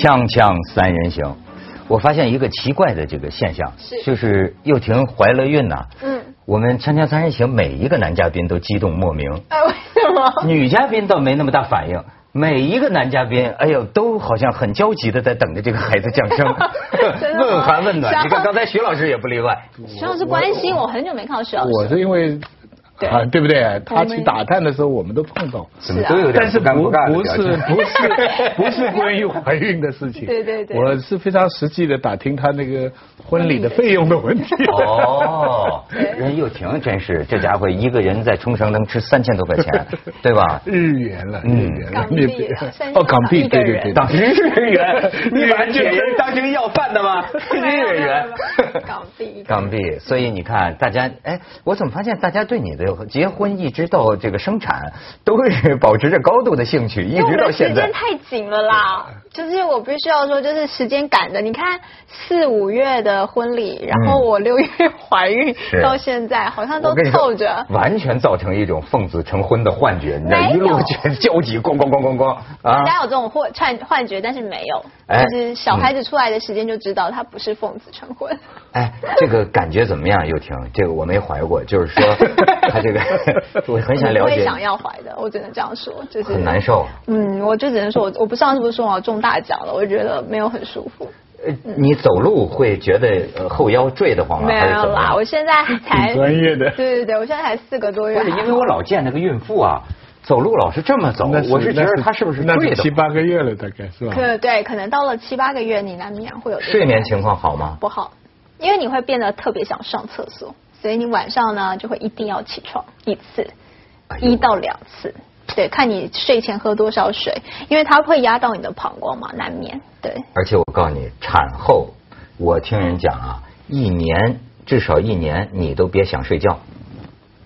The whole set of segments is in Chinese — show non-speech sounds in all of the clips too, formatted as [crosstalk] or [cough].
锵锵三人行，我发现一个奇怪的这个现象，是。就是又婷怀了孕呐、嗯，我们锵锵三人行每一个男嘉宾都激动莫名，哎，为什么？女嘉宾倒没那么大反应。每一个男嘉宾，哎呦，都好像很焦急的在等着这个孩子降生，[laughs] 问寒问暖。你看刚才徐老师也不例外，徐老师关心我很久没看到徐老师，我是因为对啊，对不对？他去打探的时候，我们都碰到，怎么都有点但是不不干不干的不是不是不是关于怀孕的事情。[laughs] 对对对我是非常实际的打听他那个婚礼的费用的问题。[laughs] 哦，人又婷真是这家伙一个人在冲绳能吃三千多块钱，[laughs] 对吧？日元了，嗯日元了，哦，港币，对对对，当时日元，你把日铁人当成要饭的吗？日元，港币港币。所以你看，大家，哎，我怎么发现大家对你的结婚一直到这个生产，都是保持着高度的兴趣，一直到现在时间。太紧了啦，就是我必须要说，就是时间赶的。你看四五月的婚礼，然后我六月怀孕，是到现在好像都凑着。完全造成一种奉子成婚的幻觉，你知道，一路全焦急，咣咣咣咣咣啊大！家有这种幻幻幻觉，但是没有，哎就是小孩子出来的时间就知道他不是奉子成婚。哎，这个感觉怎么样？又婷，这个我没怀过，就是说他这个，[laughs] 我很想了解，我也想要怀的，我只能这样说，就是很难受。嗯，我就只能说我我不上次不是说我要中大奖了，我觉得没有很舒服。呃，你走路会觉得呃后腰坠得慌吗？没有啦，我现在才 [laughs] 专业的对对对，我现在才四个多月不是，因为我老见那个孕妇啊，走路老是这么走，那我是觉得她是不是那坠的？七八个月了，大概是吧？可对，可能到了七八个月，你难免会有睡眠情况好吗？不好，因为你会变得特别想上厕所，所以你晚上呢就会一定要起床一次，哎一到两次。对，看你睡前喝多少水，因为它会压到你的膀胱嘛，难免。对，而且我告诉你，产后我听人讲啊，一年至少一年你都别想睡觉。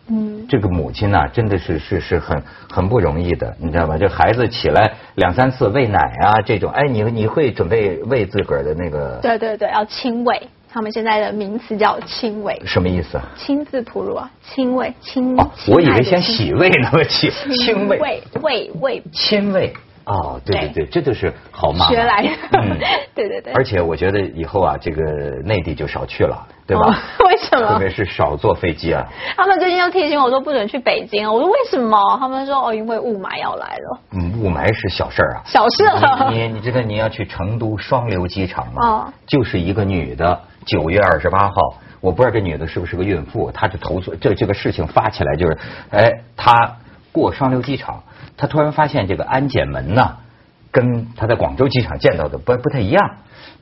嗯，这个母亲呢、真的是是是很很不容易的，你知道吧？这孩子起来两三次喂奶啊，这种，哎，你你会准备喂自个儿的那个对对对，要亲喂，他们现在的名词叫亲喂，什么意思啊？亲自哺乳啊，亲喂，亲。哦，我以为先洗胃呢，亲喂。喂喂喂，亲喂。哦，对对对，这就是好妈妈。学来的嗯，[laughs] 对对对而且我觉得以后啊，这个内地就少去了，对吧？哦 [laughs] 为什么特别是少坐飞机啊。他们最近又提醒我说不准去北京，我说为什么？他们说哦，因为雾霾要来了，嗯，雾霾是小事儿啊。小事了。你你你知道你要去成都双流机场吗？[laughs] 哦就是一个女的，九月二十八号，我不知道这女的是不是个孕妇，她就投诉这这个事情发起来就是，哎，她过双流机场，她突然发现这个安检门呐，跟她在广州机场见到的不不太一样。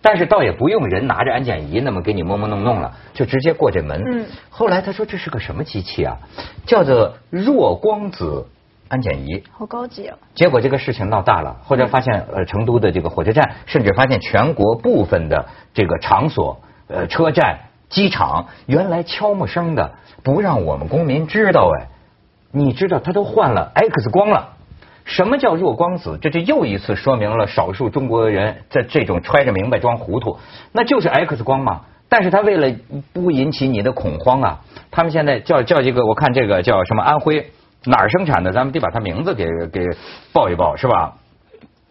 但是倒也不用人拿着安检仪那么给你摸摸弄弄了，就直接过这门。嗯后来她说这是个什么机器啊？叫做弱光子安检仪。好高级啊。结果这个事情闹大了，后来发现呃成都的这个火车站，甚至发现全国部分的这个场所、呃车站、机场，原来悄没声的不让我们公民知道哎，你知道他都换了 X 光了。什么叫弱光子？这就又一次说明了少数中国人在这种揣着明白装糊涂，那就是 X 光嘛。但是他为了不引起你的恐慌啊，他们现在叫叫一个，我看这个叫什么安徽哪儿生产的，咱们得把他名字给给报一报，是吧？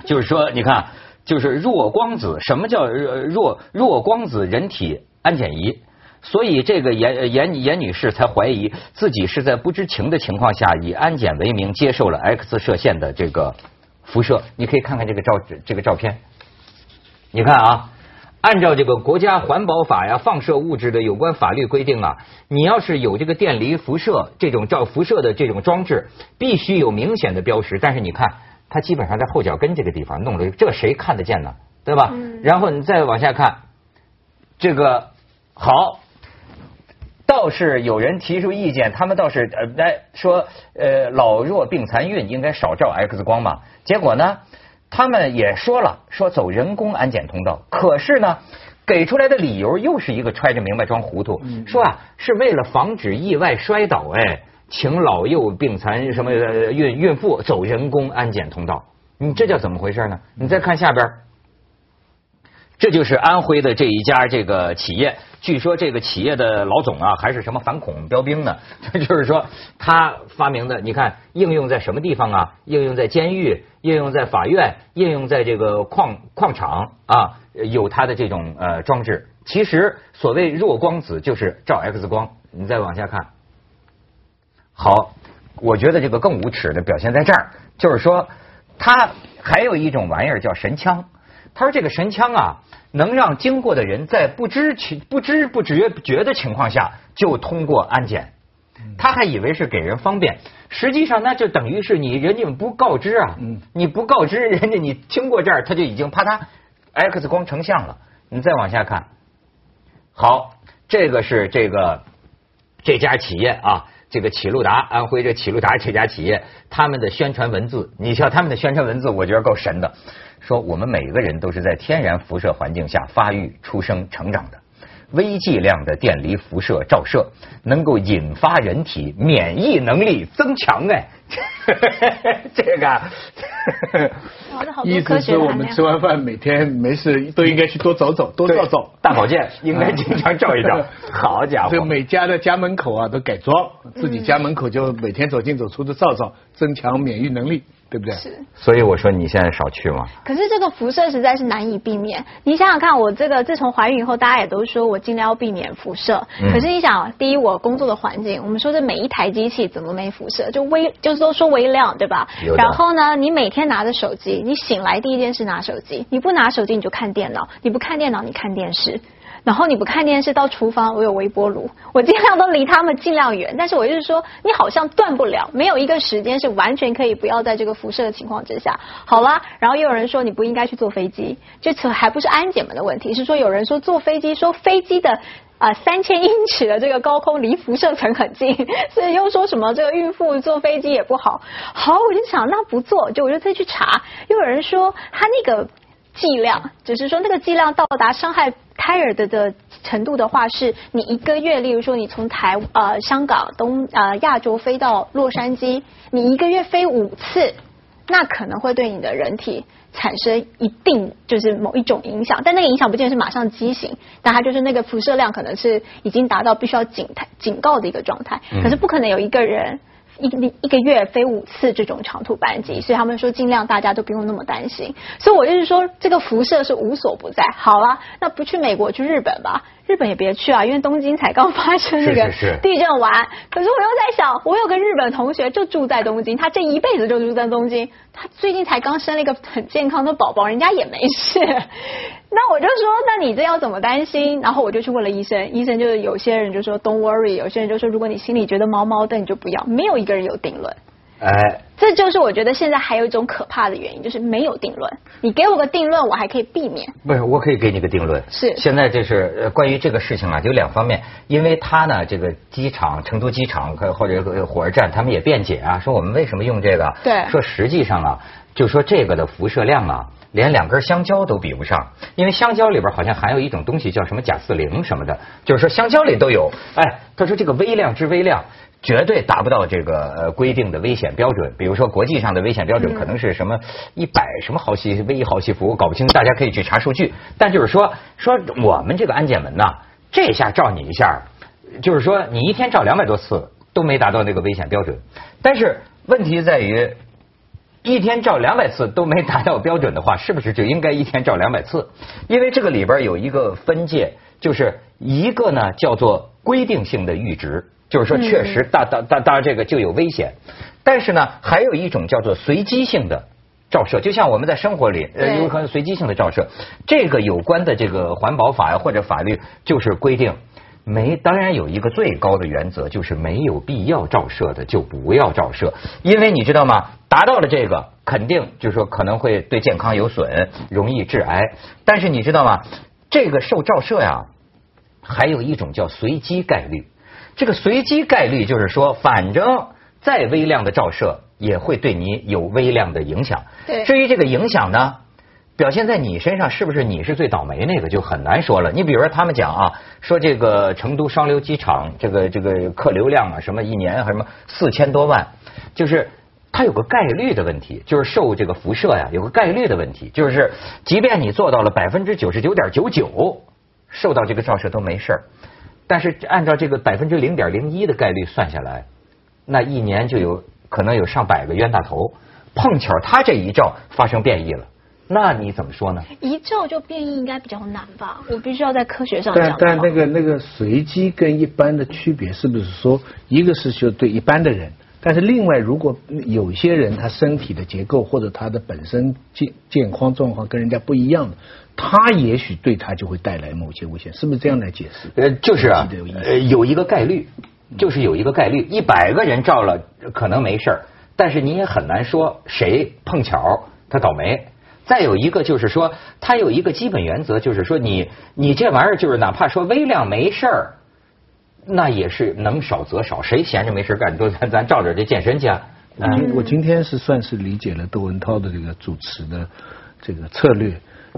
就是说，你看，就是弱光子，什么叫弱弱光子人体安检仪？所以这个严严严女士才怀疑自己是在不知情的情况下，以安检为名接受了 X 射线的这个辐射。你可以看看这个照这个照片，你看啊。按照这个国家环保法呀，放射物质的有关法律规定啊，你要是有这个电离辐射这种照辐射的这种装置，必须有明显的标识。但是你看，它基本上在后脚跟这个地方弄了，这谁看得见呢？对吧？嗯然后你再往下看，这个好，倒是有人提出意见，他们倒是呃来说，呃，老弱病残孕应该少照 X 光嘛。结果呢，他们也说了，说走人工安检通道。可是呢，给出来的理由又是一个揣着明白装糊涂，说啊是为了防止意外摔倒，哎，请老幼病残什么呃孕孕妇走人工安检通道。你这叫怎么回事呢？你再看下边。这就是安徽的这一家这个企业。据说这个企业的老总啊，还是什么反恐标兵呢？[laughs] 就是说他发明的，你看应用在什么地方啊？应用在监狱，应用在法院，应用在这个矿矿场啊，有他的这种呃装置。其实所谓弱光子就是照 X 光。你再往下看，好，我觉得这个更无耻的表现在这儿，就是说他还有一种玩意儿叫神枪。他说这个神枪啊，能让经过的人在不知情、不知不觉觉的情况下就通过安检。他还以为是给人方便，实际上那就等于是你人家不告知啊，你不告知人家，你经过这儿他就已经啪嗒 X 光成像了。你再往下看，好，这个是这个。这家企业啊，这个启路达，安徽这启路达这家企业，他们的宣传文字，你瞧他们的宣传文字，我觉得够神的。说我们每个人都是在天然辐射环境下发育、出生、成长的。微剂量的电离辐射照射能够引发人体免疫能力增强哎，[laughs] 这个 [laughs] 意思是我们吃完饭每天没事都应该去多走走，多照照。大保健 [laughs] 应该经常照一照。好家伙，这每家的家门口啊都改装，自己家门口就每天走进走出的照照，增强免疫能力。对不对？是，所以我说你现在少去嘛。可是这个辐射实在是难以避免。你想想看，我这个自从怀孕以后，大家也都说我尽量要避免辐射。可是你想，第一，我工作的环境，我们说这每一台机器怎么没辐射？就微，就是都说微量，对吧？然后呢，你每天拿着手机，你醒来第一件事拿手机，你不拿手机你就看电脑，你不看电脑你看电视。然后你不看电视，到厨房我有微波炉，我尽量都离他们尽量远。但是我就是说，你好像断不了，没有一个时间是完全可以不要在这个辐射的情况之下。好了，然后又有人说你不应该去坐飞机，这次还不是安检们的问题，是说有人说坐飞机，说飞机的啊三千英尺的这个高空离辐射层很近，所以又说什么这个孕妇坐飞机也不好。好，我就想那不坐，就我就再去查，又有人说他那个。剂量，只是说那个剂量到达伤害胎儿的的程度的话，是你一个月，例如说你从台呃香港东呃亚洲飞到洛杉矶，你一个月飞五次，那可能会对你的人体产生一定就是某一种影响，但那个影响不见得是马上畸形，但它就是那个辐射量可能是已经达到必须要警态警告的一个状态，可是不可能有一个人。一一个月飞五次这种长途班机，所以他们说尽量大家都不用那么担心。所以我就是说，这个辐射是无所不在。好了，那不去美国，去日本吧。日本也别去啊，因为东京才刚发生那个地震完。可是我又在想，我有个日本同学就住在东京，他这一辈子就住在东京，他最近才刚生了一个很健康的宝宝，人家也没事。那我就说，那你这要怎么担心？然后我就去问了医生，医生就是有些人就说 Don't worry，有些人就说如果你心里觉得毛毛的，你就不要。没有一个人有定论。哎，这就是我觉得现在还有一种可怕的原因，就是没有定论。你给我个定论，我还可以避免。不是，我可以给你个定论。是。现在这是关于这个事情啊，有两方面。因为他呢，这个机场，成都机场或者火车站，他们也辩解啊，说我们为什么用这个？对。说实际上啊，就说这个的辐射量啊，连两根香蕉都比不上。因为香蕉里边好像含有一种东西叫什么甲四零什么的，就是说香蕉里都有。哎，他说这个微量之微量。绝对达不到这个呃规定的危险标准，比如说国际上的危险标准可能是什么一百什么毫西微毫西弗，搞不清，大家可以去查数据。但就是说说我们这个安检门呐，这下照你一下，就是说你一天照两百多次都没达到那个危险标准。但是问题在于，一天照两百次都没达到标准的话，是不是就应该一天照两百次？因为这个里边有一个分界，就是一个呢叫做规定性的阈值。就是说，确实，大大大大这个就有危险，但是呢，还有一种叫做随机性的照射，就像我们在生活里，呃，有可能随机性的照射。这个有关的这个环保法呀或者法律就是规定，没当然有一个最高的原则，就是没有必要照射的就不要照射，因为你知道吗？达到了这个，肯定就是说可能会对健康有损，容易致癌。但是你知道吗？这个受照射呀，还有一种叫随机概率。这个随机概率就是说，反正再微量的照射也会对你有微量的影响。对。至于这个影响呢，表现在你身上是不是你是最倒霉那个就很难说了。你比如说他们讲啊，说这个成都双流机场这个这个客流量啊，什么一年什么四千多万，就是它有个概率的问题，就是受这个辐射呀，有个概率的问题，就是即便你做到了百分之九十九点九九受到这个照射都没事儿，但是按照这个百分之零点零一的概率算下来，那一年就有可能有上百个冤大头，碰巧他这一照发生变异了，那你怎么说呢？一照就变异应该比较难吧？我必须要在科学上但讲但那个那个随机跟一般的区别是不是说，一个是就对一般的人，但是另外如果有些人他身体的结构或者他的本身健健康状况跟人家不一样的，他也许对他就会带来某些危险，是不是这样来解释？呃，就是啊呃，有一个概率，就是有一个概率，一百个人照了可能没事儿，但是你也很难说谁碰巧他倒霉。再有一个就是说，他有一个基本原则，就是说你你这玩意儿就是哪怕说微量没事儿，那也是能少则少，谁闲着没事干都咱咱照着这健身去啊。我今我今天是算是理解了窦文涛的这个主持的这个策略，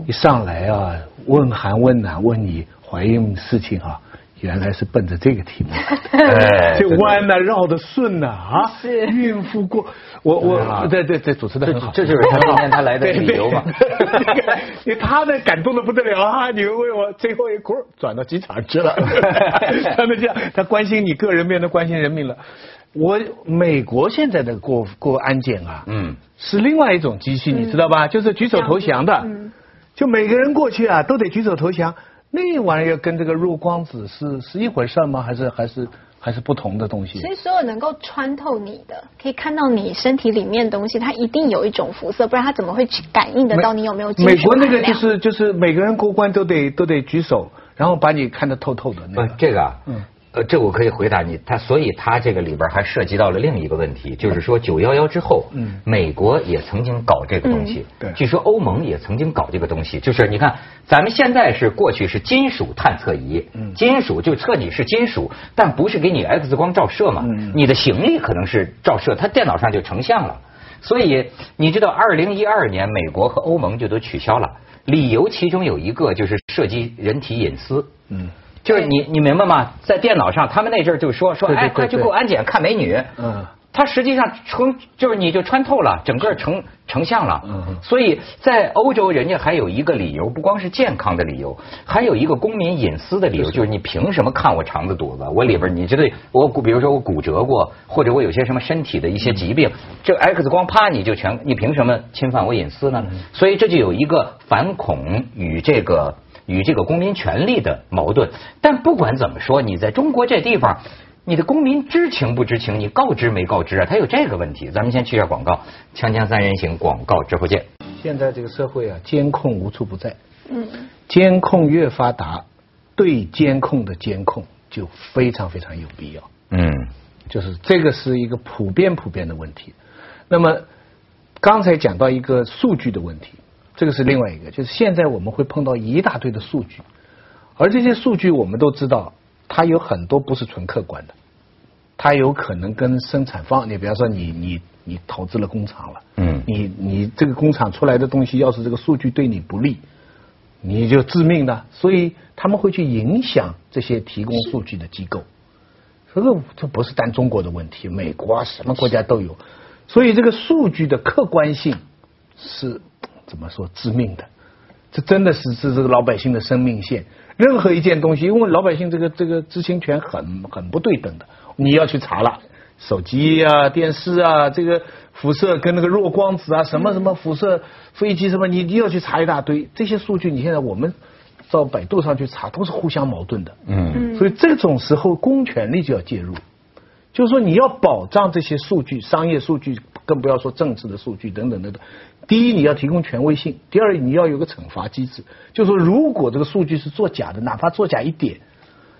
一上来啊问寒问暖，问你怀孕事情啊，原来是奔着这个题目。哎这弯呢、绕的顺呐啊，是孕妇过，我我对对对，主持的很好，这这就是他今天他来的理由嘛 [laughs] 对对这个因为他呢感动的不得了啊！你为我最后一哭转到机场去了，他们这样，他关心你个人变得关心人民了。我美国现在的过过安检啊，嗯，是另外一种机器，你知道吧？就是举手投降的，嗯就每个人过去啊都得举手投降。那玩意儿跟这个弱光子是是一回事吗？还是还是还是不同的东西所？以所有能够穿透你的，可以看到你身体里面的东西，它一定有一种辐射，不然它怎么会去感应得到你有没有美国那个就是就是每个人过关都得都得举手，然后把你看得透透的那这个啊，嗯呃，这我可以回答你，他所以他这个里边还涉及到了另一个问题，就是说九幺幺之后，嗯美国也曾经搞这个东西，嗯对据说欧盟也曾经搞这个东西，就是你看咱们现在是过去是金属探测仪，嗯金属就测你是金属，但不是给你 X 光照射嘛，嗯你的行李可能是照射，它电脑上就成像了。所以你知道，二零一二年美国和欧盟就都取消了，理由其中有一个就是涉及人体隐私。嗯，就是你你明白吗？在电脑上，他们那阵儿就说说，哎，快去对过安检看美女。嗯，它实际上成就是你就穿透了，整个成成像了。所以在欧洲，人家还有一个理由，不光是健康的理由，还有一个公民隐私的理由，就是你凭什么看我肠子肚子？我里边你觉得我骨，比如说我骨折过，或者我有些什么身体的一些疾病，这 X 光啪你就全，你凭什么侵犯我隐私呢？所以这就有一个反恐与这个。与这个公民权利的矛盾，但不管怎么说，你在中国这地方，你的公民知情不知情，你告知没告知啊？他有这个问题。咱们先去一下广告，锵锵三人行广告之后见。现在这个社会啊，监控无处不在，嗯，监控越发达，对监控的监控就非常非常有必要。嗯就是这个是一个普遍普遍的问题。那么刚才讲到一个数据的问题，这个是另外一个，就是现在我们会碰到一大堆的数据，而这些数据我们都知道，它有很多不是纯客观的，它有可能跟生产方，你比方说你你你投资了工厂了，嗯你你这个工厂出来的东西，要是这个数据对你不利，你就致命的，所以他们会去影响这些提供数据的机构。这个这不是单中国的问题，美国啊什么国家都有，所以这个数据的客观性是怎么说致命的？这真的是是这个老百姓的生命线。任何一件东西，因为老百姓这个这个知情权很很不对等的，你要去查了，手机啊、电视啊，这个辐射跟那个弱光子啊，什么什么辐射，飞机什么，你你要去查一大堆这些数据，你现在我们到百度上去查，都是互相矛盾的。嗯所以这种时候，公权力就要介入，就是说你要保障这些数据，商业数据，更不要说政治的数据等等等等。第一，你要提供权威性；第二，你要有个惩罚机制，就是说，如果这个数据是作假的，哪怕作假一点，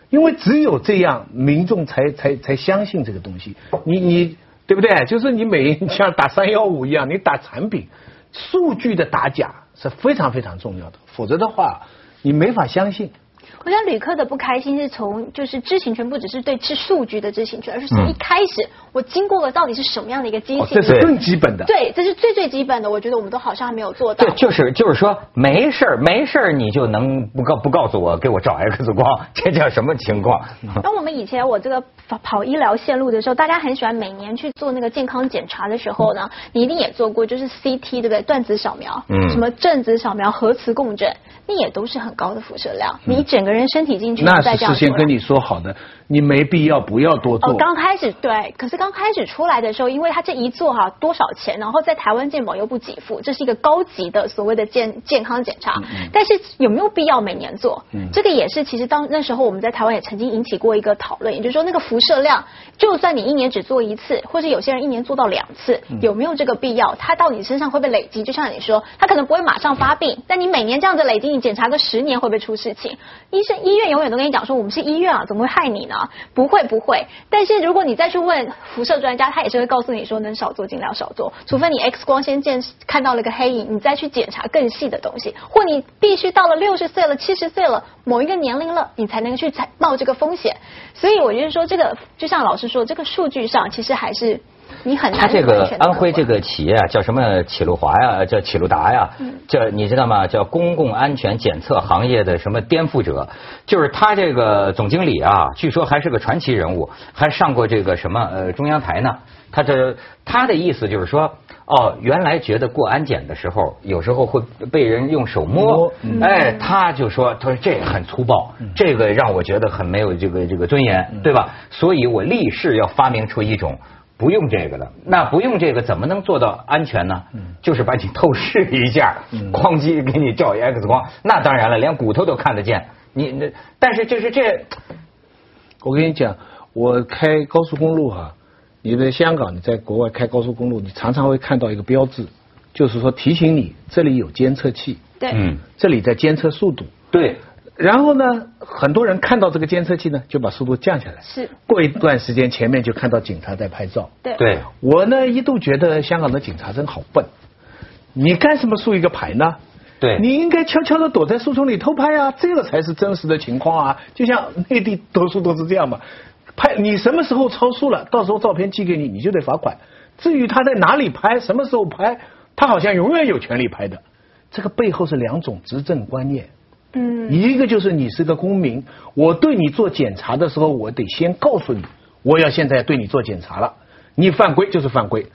因为只有这样，民众才才才相信这个东西。你你对不对？就是你每像打三幺五一样，你打产品，数据的打假是非常非常重要的，否则的话，你没法相信。我想旅客的不开心是从就是知情权，不只是对吃数据的知情权，而是从一开始我经过了到底是什么样的一个机型，这是更基本的。对，这是最最基本的，我觉得我们都好像还没有做到。对，就是就是说没事儿没事儿，你就能不告不告诉我给我照 X 光，[laughs] 这叫什么情况？那我们以前我这个跑跑医疗线路的时候，大家很喜欢每年去做那个健康检查的时候呢，你一定也做过，就是 CT 对不对？断子扫描，嗯，什么正子扫描、核磁共振，那也都是很高的辐射量，你整个人身体进去那是事先跟你说好的，你没必要不要多做。哦，刚开始对，可是刚开始出来的时候，因为他这一做哈多少钱，然后在台湾健保又不给付，这是一个高级的所谓的健健康检查。但是有没有必要每年做？这个也是其实当那时候我们在台湾也曾经引起过一个讨论，也就是说那个辐射量，就算你一年只做一次，或者有些人一年做到两次，有没有这个必要？它到你身上会不会累积？就像你说，它可能不会马上发病，但你每年这样子累积，你检查个十年会不会出事情？医生医院永远都跟你讲说，我们是医院啊，怎么会害你呢？不会不会。但是如果你再去问辐射专家，他也是会告诉你说，能少做尽量少做，除非你 X 光先见看到了个黑影，你再去检查更细的东西，或你必须到了六十岁了、七十岁了某一个年龄了，你才能去采冒这个风险。所以我觉得说，这个就像老师说，这个数据上其实还是。你很难。他这个安徽这个企业啊，叫什么启路华呀，叫启路达呀，叫你知道吗？叫公共安全检测行业的什么颠覆者，就是他这个总经理啊，据说还是个传奇人物，还上过这个什么呃中央台呢。他这他的意思就是说，哦，原来觉得过安检的时候，有时候会被人用手摸，哎，他就说，他说这很粗暴，这个让我觉得很没有这个这个尊严，对吧？所以我立誓要发明出一种。不用这个的，那不用这个怎么能做到安全呢？就是把你透视一下，哐叽给你照一 X 光，那当然了，连骨头都看得见。你那，但是就是这，我跟你讲，我开高速公路哈，你在香港，你在国外开高速公路，你常常会看到一个标志，就是说提醒你这里有监测器，对，嗯，这里在监测速度，对。然后呢，很多人看到这个监测器呢，就把速度降下来。是。过一段时间，前面就看到警察在拍照。对。对。我呢一度觉得香港的警察真好笨，你干什么竖一个牌呢？对。你应该悄悄的躲在树丛里偷拍啊，这个才是真实的情况啊！就像内地多数都是这样嘛，拍你什么时候超速了，到时候照片寄给你，你就得罚款。至于他在哪里拍，什么时候拍，他好像永远有权利拍的。这个背后是两种执政观念。嗯，一个就是你是个公民，我对你做检查的时候，我得先告诉你，我要现在对你做检查了，你犯规就是犯规，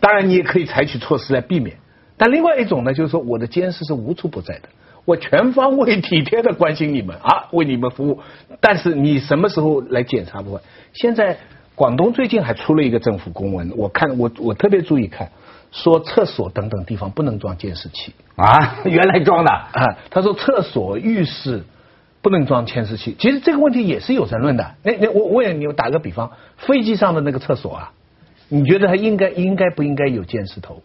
当然你也可以采取措施来避免。但另外一种呢，就是说我的监视是无处不在的，我全方位体贴的关心你们啊，为你们服务。但是你什么时候来检查不会？现在广东最近还出了一个政府公文，我看我我特别注意看。说厕所等等地方不能装监视器啊，[laughs] 原来装的啊。他说厕所、浴室不能装监视器。其实这个问题也是有争论的。那那我我也你打个比方，飞机上的那个厕所啊，你觉得它应该应该不应该有监视头？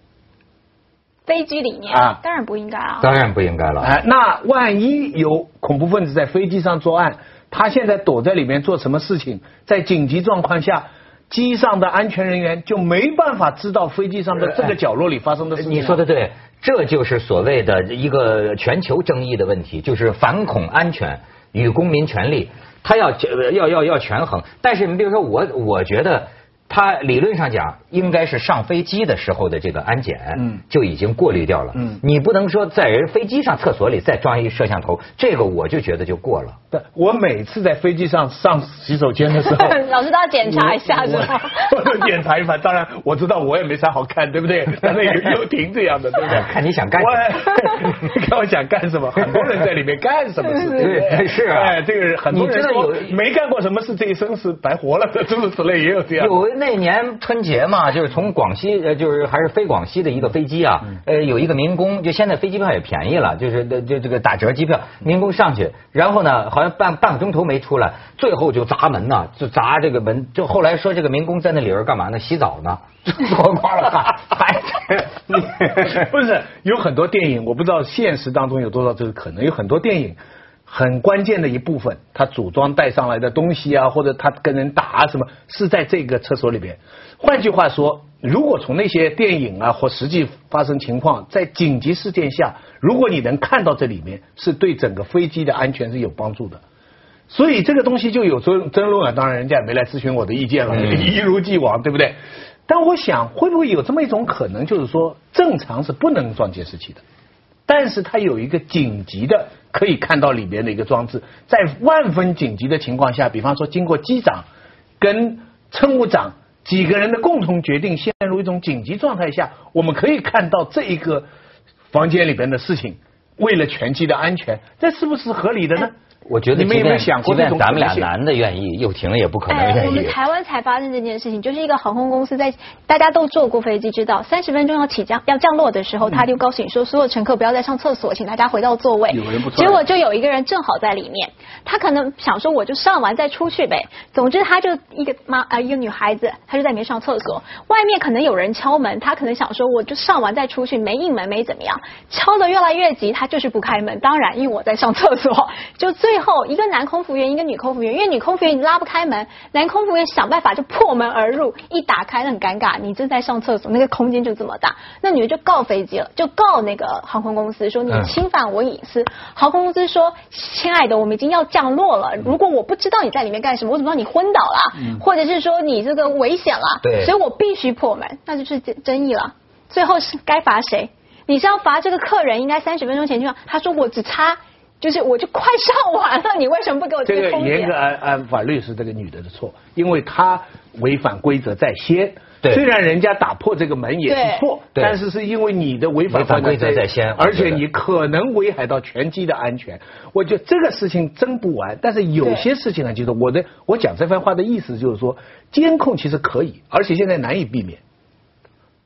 飞机里面啊，当然不应该啊，当然不应该了。哎，那万一有恐怖分子在飞机上作案，他现在躲在里面做什么事情？在紧急状况下。机上的安全人员就没办法知道飞机上的这个角落里发生的事情。你说的对，这就是所谓的一个全球争议的问题，就是反恐安全与公民权利，他要要要要权衡。但是你比如说我，我觉得。他理论上讲，应该是上飞机的时候的这个安检，嗯，就已经过滤掉了。嗯，你不能说在人飞机上厕所里再装一摄像头，这个我就觉得就过了。对，我每次在飞机上上洗手间的时候，[laughs] 老师都要检查一下，是吧？检查一番，当然我知道我也没啥好看，对不对？但是有有停这样的，对不对？[laughs] 看你想干什么？[laughs] 看我想干什么？很多人在里面干什么事？对，是啊。哎，这个很多人说没干过什么事，这一生是白活了的，诸如此类也有这样。有。那年春节嘛，就是从广西呃，就是还是飞广西的一个飞机啊，呃，有一个民工，就现在飞机票也便宜了，就是就这个打折机票，民工上去，然后呢，好像半半个钟头没出来，最后就砸门呐，就砸这个门，就后来说这个民工在那里边干嘛呢？洗澡呢，脱 [laughs] 光了还 [laughs] 不是有很多电影，我不知道现实当中有多少这个可能，有很多电影。很关键的一部分，他组装带上来的东西啊，或者他跟人打啊什么，是在这个厕所里边。换句话说，如果从那些电影啊或实际发生情况，在紧急事件下，如果你能看到这里面，是对整个飞机的安全是有帮助的。所以这个东西就有争争论啊。当然，人家也没来咨询我的意见了，[laughs] 一如既往，对不对？但我想，会不会有这么一种可能，就是说，正常是不能装监视器的，但是它有一个紧急的可以看到里边的一个装置，在万分紧急的情况下，比方说经过机长跟乘务长几个人的共同决定，陷入一种紧急状态下，我们可以看到这一个房间里边的事情，为了全机的安全，这是不是合理的呢？我觉得，你们有没有想过即便咱们俩男的愿意，又婷也不可能愿意。我们台湾才发生这件事情，就是一个航空公司在大家都坐过飞机，知道三十分钟要起降要降落的时候，他就告诉你说，所有乘客不要再上厕所，请大家回到座位。有人不结果就有一个人正好在里面，他可能想说我就上完再出去呗。总之他就一个妈啊一个女孩子，她就在里面上厕所，外面可能有人敲门，他可能想说我就上完再出去，没应门没怎么样，敲的越来越急，他就是不开门。当然因为我在上厕所，[laughs] 就最后一个男。空服员一个女空服员，因为女空服员你拉不开门，男空服员想办法就破门而入，一打开很尴尬，你正在上厕所，那个空间就这么大，那女的就告飞机了，就告那个航空公司说你侵犯我隐私。航空公司说，亲爱的，我们已经要降落了，如果我不知道你在里面干什么，我怎么知道你昏倒了，或者是说你这个危险了，对，所以我必须破门，那就是争议了。最后是该罚谁？你是要罚这个客人，应该三十分钟前就他说我只差。就是我就快上完了，你为什么不给我这个严格按按法律是这个女的的错，因为她违反规则在先。对，虽然人家打破这个门也是错，但是是因为你的违反规则在先，而且你可能危害到拳击的安全。我觉得这个事情争不完，但是有些事情呢，就是我的我讲这番话的意思就是说，监控其实可以，而且现在难以避免。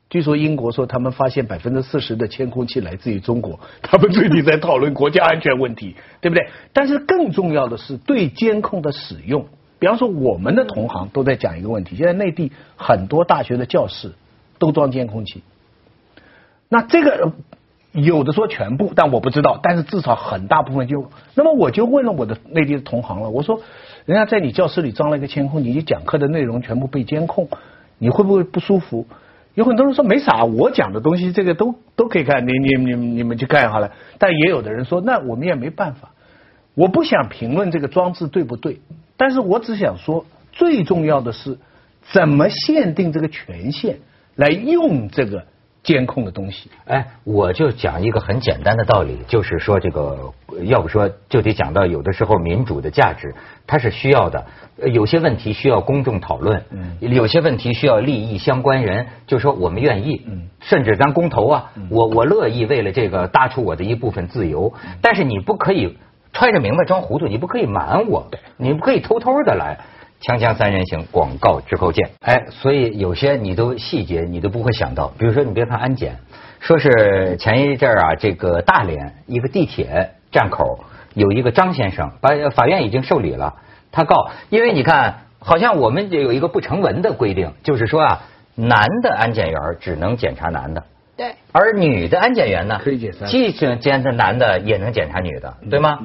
据说英国说他们发现百分之四十的监控器来自于中国，[laughs] 他们最近在讨论国家安全问题，[laughs] 对不对？但是更重要的是对监控的使用。比方说，我们的同行都在讲一个问题：现在内地很多大学的教室都装监控器。那这个有的说全部，但我不知道。但是至少很大部分就……那么我就问了我的内地的同行了，我说：人家在你教室里装了一个监控，你讲课的内容全部被监控，你会不会不舒服？有很多人说没啥，我讲的东西这个都都可以看，你你你你们去看好了。但也有的人说，那我们也没办法。我不想评论这个装置对不对，但是我只想说，最重要的是怎么限定这个权限来用这个。监控的东西，哎，我就讲一个很简单的道理，就是说这个，要不说就得讲到有的时候民主的价值，它是需要的。有些问题需要公众讨论，嗯，有些问题需要利益相关人，就说我们愿意，嗯，甚至咱公投啊，我我乐意为了这个搭出我的一部分自由，但是你不可以揣着明白装糊涂，你不可以瞒我，你不可以偷偷的来。锵锵三人行，广告之后见。哎，所以有些你都细节你都不会想到，比如说你别看安检，说是前一阵儿啊，这个大连一个地铁站口有一个张先生，把法院已经受理了，他告，因为你看，好像我们有一个不成文的规定，就是说啊，男的安检员只能检查男的。对，而女的安检员呢，可以检查，既检查男的也能检查女的，对吗？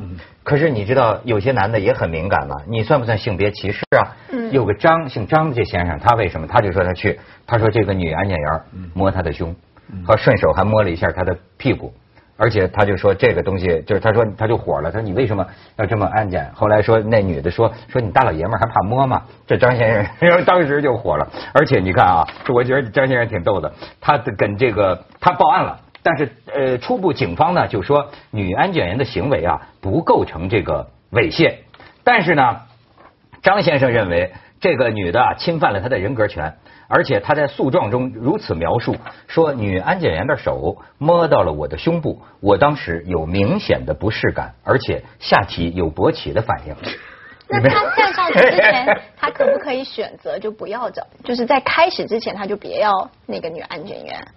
可是你知道有些男的也很敏感嘛？你算不算性别歧视啊？有个张姓张的这先生，他为什么？他就说他去，他说这个女安检员摸他的胸，和顺手还摸了一下他的屁股。而且他就说这个东西，就是他说他就火了，他说你为什么要这么安检？后来说那女的说说你大老爷们还怕摸吗？这张先生 [laughs] 当时就火了。而且你看啊，我觉得张先生挺逗的，他跟这个他报案了，但是呃初步警方呢就说女安检员的行为啊不构成这个猥亵，但是呢张先生认为这个女的侵犯了他的人格权。而且他在诉状中如此描述说：“女安检员的手摸到了我的胸部，我当时有明显的不适感，而且下体有勃起的反应。”那他站上去之前，他可不可以选择就不要找？就是在开始之前，他就别要那个女安检员。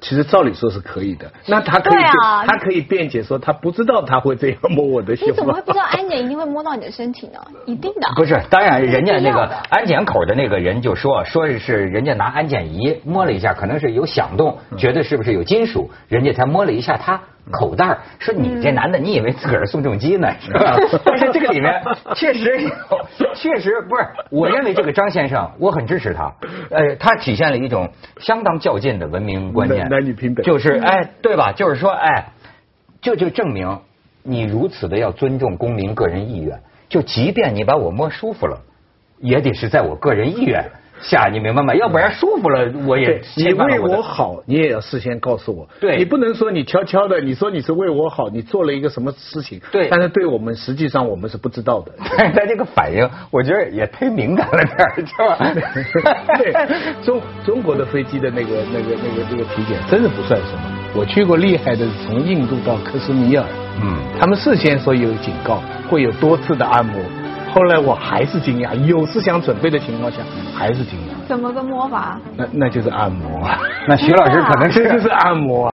其实照理说是可以的，那他可以，他可以辩解说他不知道他会这样摸我的胸。你怎么会不知道安检一定会摸到你的身体呢？一定的。不是，当然人家那个安检口的那个人就说，说是人家拿安检仪摸了一下，可能是有响动，觉得是不是有金属，人家才摸了一下他。口袋说你这男的，你以为自个儿是宋仲基呢？[laughs] 是吧？但是这个里面 [laughs] 确实有，确实不是。我认为这个张先生，我很支持他。呃，他体现了一种相当较劲的文明观念，男女平等，就是哎，对吧？就是说，哎，这就证明你如此的要尊重公民个人意愿。就即便你把我摸舒服了，也得是在我个人意愿下，你明白吗？要不然舒服了，我也对你为我好，你也要事先告诉我。对你不能说你悄悄的，你说你是为我好，你做了一个什么事情，对但是对我们实际上我们是不知道的。[laughs] 但是他这个反应，我觉得也忒敏感了点儿，是吧？[laughs] 对，中中国的飞机的那个那个那个这个体检真的不算什么。我去过厉害的，是从印度到克什米尔，嗯他们事先说有警告，会有多次的按摩。后来我还是惊讶，有思想准备的情况下还是惊讶，怎么个摸法？那那就是按摩。[laughs] 啊，[laughs] 那徐老师可能是这就是按摩